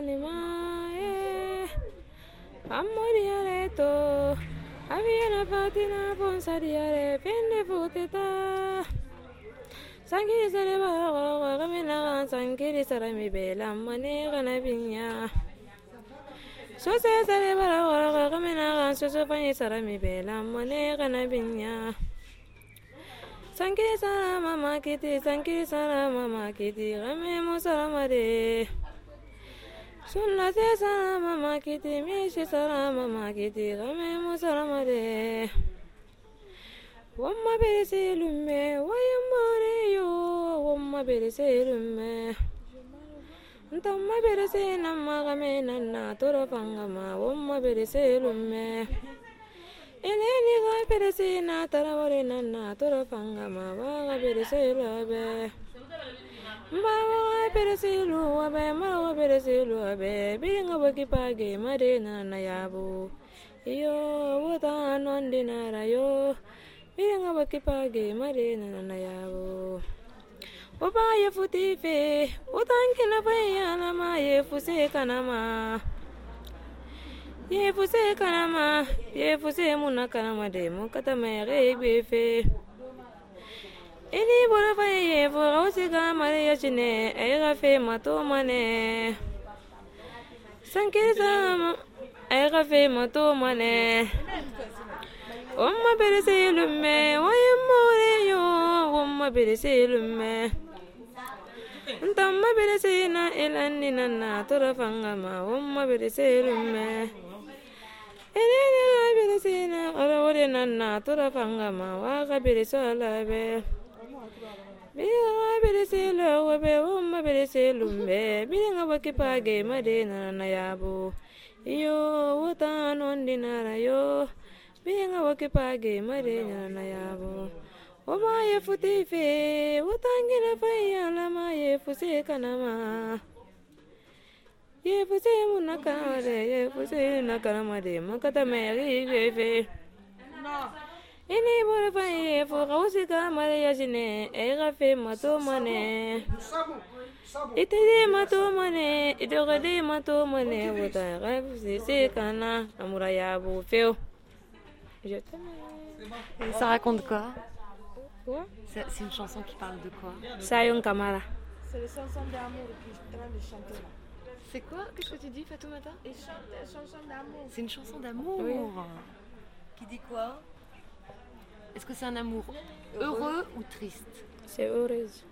anima eh amoriare to aviana fatina ponsadiare pende futeta sankiri sare bara kamina kan sankiri sare mi bela mane kana binya sose sare bara kamina kan soso fanyi sare mi bela mane kana binya sankiri sara mama kiti sankiri sara mama kiti mare sunna sara mama kiti mishi sara mama kiti kame musara mare wamma bere se lumme wayamare yo wamma bere se lumme. Ntamma bere se namma kame nanna tora fangama wamma bere se lumme. Eleni ga perese na tarawore na na toro panga ma be bi nga boki page ma de na yabu. Iyo wuta non dinara yo bi nga boki page ma de na yabu. Oba ye futi fe utangi na fa ya na ma. Ye fuse kana ma yefuse kanama yefuse muna kanama de mun kata mai gbe fe ini bora fa yefo gausi ga mare ya chine ay fe mato sankiri sama ay ga fe mato mane umma bere se lumme waye more yo umma bere se lumme. Ntamma bere se na ilanni nanna tora fangama umma bere se lumme Elene la bere sina ala wore nanna tora fanga ma wa ga bere sala be Bi ga bere selo wa be umma bere selum be bi nga waki page ma na na yabo Iyo wuta non dinara yo bi nga waki page ma na na yabo Oma ye futi fe wutangina fa ya la ma ye fusi kanama ye fuse muna kamade ye fuse na karamade makata me ri gefe ini borofa ye fo kawusi ka mariyasine ɛi ka fe mato mɔnɛ i tɛde mato mɔnɛ i dɔgɔde mato mɔnɛ wota ka sise ka na amurayabo feu Ça raconte quoi? C'est une chanson qui parle de quoi? Sayon Kamara. C'est le chanson d'amour qui train de chanter là. C'est quoi? Qu'est-ce que tu dis, Fatoumata? C'est une chanson d'amour. C'est une chanson d'amour. Oui. Qui dit quoi? Est-ce que c'est un amour heureux. ou triste? C'est heureuse